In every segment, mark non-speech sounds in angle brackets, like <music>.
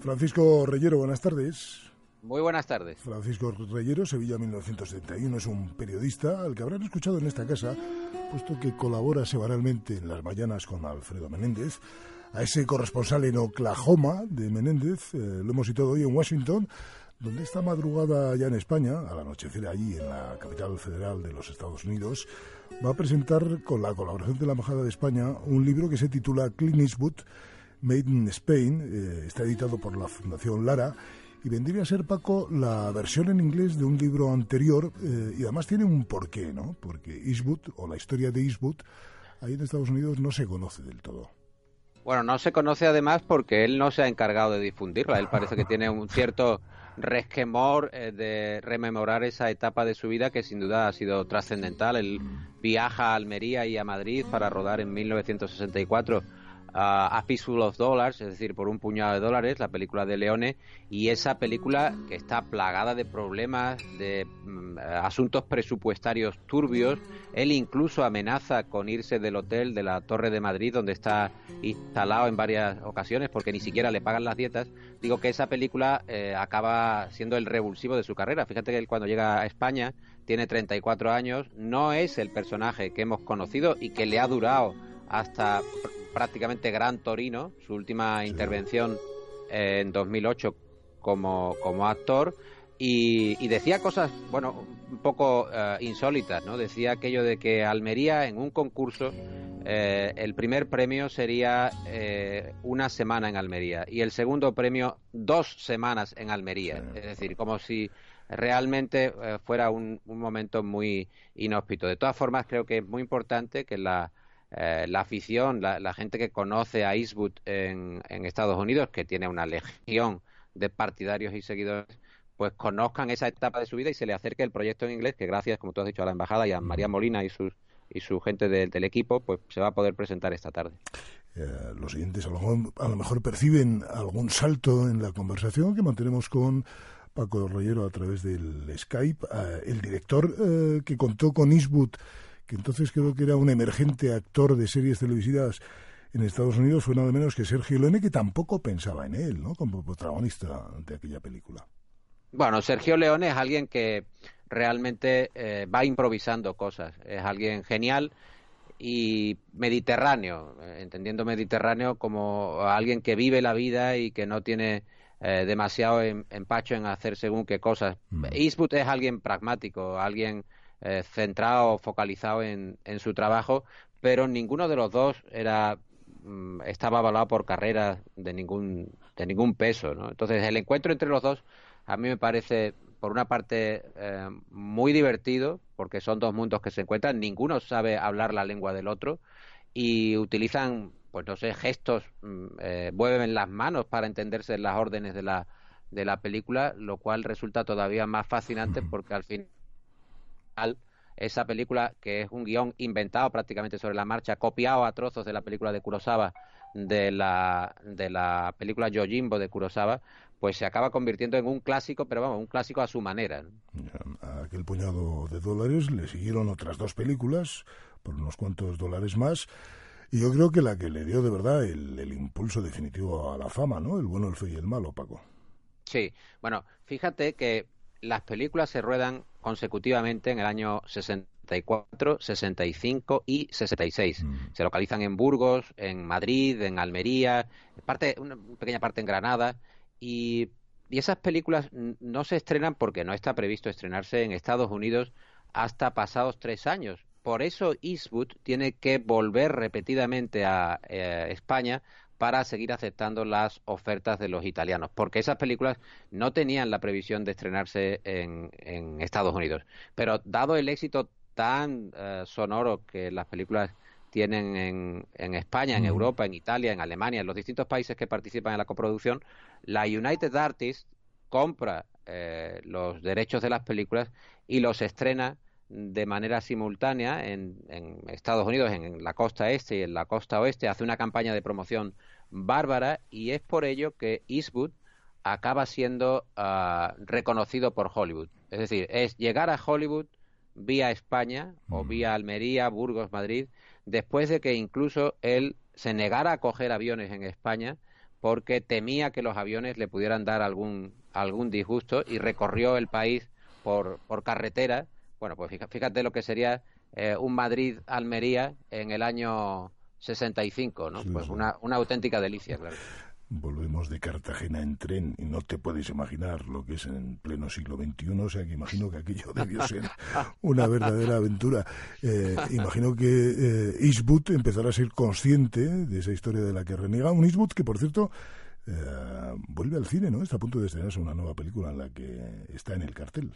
Francisco Reyero, buenas tardes. Muy buenas tardes. Francisco Reyero, Sevilla 1971, es un periodista al que habrán escuchado en esta casa, puesto que colabora semanalmente en las mañanas con Alfredo Menéndez. A ese corresponsal en Oklahoma de Menéndez, eh, lo hemos citado hoy en Washington, donde esta madrugada ya en España, al anochecer allí en la capital federal de los Estados Unidos, va a presentar con la colaboración de la Embajada de España un libro que se titula Clint Eastwood, Made in Spain, eh, está editado por la Fundación Lara y vendría a ser, Paco, la versión en inglés de un libro anterior eh, y además tiene un porqué, ¿no? Porque Eastwood, o la historia de Eastwood, ahí en Estados Unidos no se conoce del todo. Bueno, no se conoce además porque él no se ha encargado de difundirla. Él parece que tiene un cierto resquemor eh, de rememorar esa etapa de su vida que sin duda ha sido trascendental. Él viaja a Almería y a Madrid para rodar en 1964 a Peaceful of Dollars, es decir, por un puñado de dólares, la película de Leone, y esa película que está plagada de problemas, de mm, asuntos presupuestarios turbios. Él incluso amenaza con irse del hotel de la Torre de Madrid, donde está instalado en varias ocasiones, porque ni siquiera le pagan las dietas. Digo que esa película eh, acaba siendo el revulsivo de su carrera. Fíjate que él cuando llega a España tiene 34 años, no es el personaje que hemos conocido y que le ha durado hasta prácticamente Gran Torino, su última intervención eh, en 2008 como, como actor. Y, decía cosas, bueno, un poco eh, insólitas, ¿no? Decía aquello de que Almería en un concurso eh, el primer premio sería una semana en Almería y el segundo premio dos semanas en Almería. Es decir, como si realmente fuera un, un, momento muy inhóspito. De todas formas, creo que es muy importante que la, eh, la afición, la, gente que conoce a Eastwood en, Estados Unidos, que tiene una legión de partidarios y seguidores, pues conozcan esa etapa de su vida y se le acerque el proyecto en inglés, que gracias, como tú has dicho, a la embajada y a María Molina y sus y su gente del equipo, pues se va a poder presentar esta tarde. Eh, los siguientes a lo, mejor, a lo mejor perciben algún salto en la conversación que mantenemos con Paco Rollero a través del Skype. Eh, el director que contó con Eastwood que entonces creo que era un emergente actor de series televisivas en Estados Unidos, fue nada menos que Sergio Leone, que tampoco pensaba en él, ¿no? Como protagonista de aquella película. Bueno, Sergio Leone es alguien que realmente eh, va improvisando cosas, es alguien genial y mediterráneo, eh, entendiendo mediterráneo como alguien que vive la vida y que no tiene eh, demasiado empacho en hacer según qué cosas. Mm. Eastwood es alguien pragmático, alguien eh, centrado, focalizado en, su trabajo, pero ninguno de los dos era mm, estaba avalado por carreras de ningún de ningún peso, ¿no? Entonces el encuentro entre los dos a mí me parece por una parte eh, muy divertido porque son dos mundos que se encuentran, ninguno sabe hablar la lengua del otro y utilizan pues no sé gestos, mm, eh, mueven las manos para entenderse las órdenes de la de la película, lo cual resulta todavía más fascinante porque al fin esa película que es un guion inventado prácticamente sobre la marcha, copiado a trozos de la película de Kurosawa, de la, de la película Yojimbo de Kurosawa, pues se acaba convirtiendo en un clásico, pero vamos, un clásico a su manera. A aquel puñado de dólares le siguieron otras dos películas por unos cuantos dólares más. Y yo creo que la que le dio de verdad el, el impulso definitivo a la fama, ¿no? El bueno, el feo y el malo, Paco. Sí, bueno, fíjate que las películas se ruedan consecutivamente en el año 64, 65 y 66. Mm. Se localizan en Burgos, en Madrid, en Almería, parte, una pequeña parte en Granada y, y esas películas no se estrenan porque no está previsto estrenarse en Estados Unidos hasta pasados tres años. Por eso Eastwood tiene que volver repetidamente a eh, España para seguir aceptando las ofertas de los italianos, porque esas películas no tenían la previsión de estrenarse en, Estados Unidos. Pero dado el éxito tan eh, sonoro que las películas tienen en, España, en Europa, en Italia, en Alemania, en los distintos países que participan en la coproducción, la United Artists compra eh, los derechos de las películas y los estrena de manera simultánea en, Estados Unidos, en, la costa este y en la costa oeste, hace una campaña de promoción bárbara y es por ello que Eastwood acaba siendo ah, reconocido por Hollywood. Es decir, es llegar a Hollywood vía España o vía Almería, Burgos, Madrid, después de que incluso él se negara a coger aviones en España porque temía que los aviones le pudieran dar algún, algún disgusto y recorrió el país por, por carretera. Bueno, pues fíjate lo que sería eh, un Madrid-Almería en el año 65, ¿no? pues una, una auténtica delicia, claro. Volvemos de Cartagena en tren y no te puedes imaginar lo que es en pleno siglo XXI, o sea que imagino que aquello <laughs> debió ser una verdadera aventura. Eh, imagino que eh, Eastwood empezará a ser consciente de esa historia de la que reniega. Un Eastwood que, por cierto, eh, vuelve al cine, ¿no? Está a punto de estrenarse una nueva película en la que está en el cartel.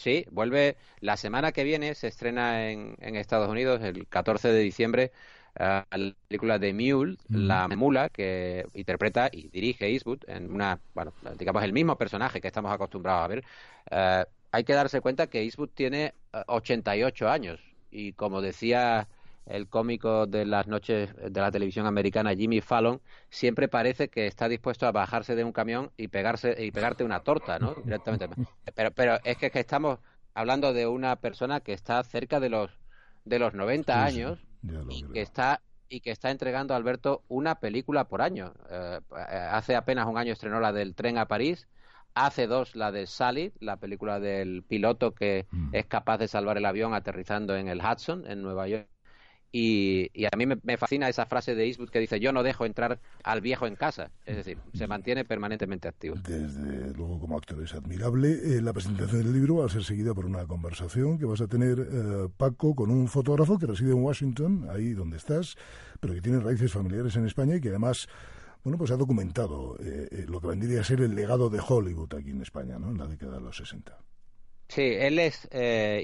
Sí, vuelve la semana que viene, se estrena en, en Estados Unidos el 14 de diciembre la película de Mule, la mula, que interpreta y dirige Eastwood en una, bueno, digamos el mismo personaje que estamos acostumbrados a ver. Eh, hay que darse cuenta que Eastwood tiene 88 eh, años y como decía el cómico de las noches de la televisión americana Jimmy Fallon siempre parece que está dispuesto a bajarse de un camión y pegarse y pegarte una torta, ¿no? Directamente. Pero pero es que, estamos hablando de una persona que está cerca de los de los 90 años y que está y que está entregando a Alberto una película por año. Eh, hace apenas un año estrenó la del tren a París, hace dos la de Sally, la película del piloto que mm. es capaz de salvar el avión aterrizando en el Hudson, en Nueva York. Y, a mí me, fascina esa frase de Eastwood que dice yo no dejo entrar al viejo en casa. Es decir, se mantiene permanentemente activo. Desde luego como actor es admirable. Eh, la presentación del libro va a ser seguida por una conversación que vas a tener, eh, Paco, con un fotógrafo que reside en Washington, ahí donde estás, pero que tiene raíces familiares en España y que además... Bueno, pues ha documentado eh, lo que vendría a ser el legado de Hollywood aquí en España, ¿no? En la década de los 60. Sí, él es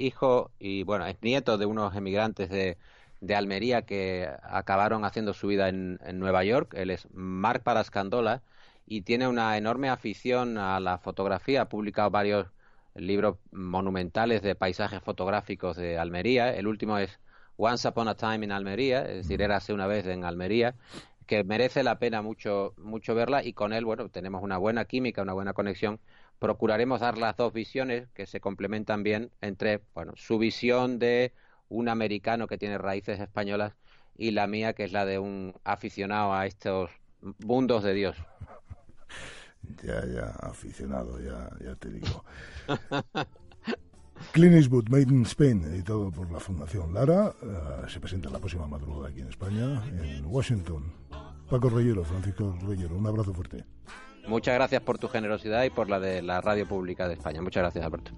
hijo y, bueno, es nieto de unos emigrantes de, de Almería que acabaron haciendo su vida en, Nueva York. Él es Marc Parascandola y tiene una enorme afición a la fotografía. Ha publicado varios libros monumentales de paisajes fotográficos de Almería. El último es Once Upon a Time in Almería, es decir, érase una vez en Almería, que merece la pena mucho, mucho verla y con él, bueno, tenemos una buena química, una buena conexión. Procuraremos dar las dos visiones que se complementan bien entre, bueno, su visión de un americano que tiene raíces españolas y la mía que es la de un aficionado a estos mundos de Dios. Ya, ya, aficionado, ya, ya te digo. <laughs> Clint Eastwood, Made in Spain, editado por la Fundación Lara, eh, se presenta la próxima madrugada aquí en España, en Washington. Paco Reyero, Francisco Reyero, un abrazo fuerte. Muchas gracias por tu generosidad y por la de la Radio Pública de España. Muchas gracias, Alberto.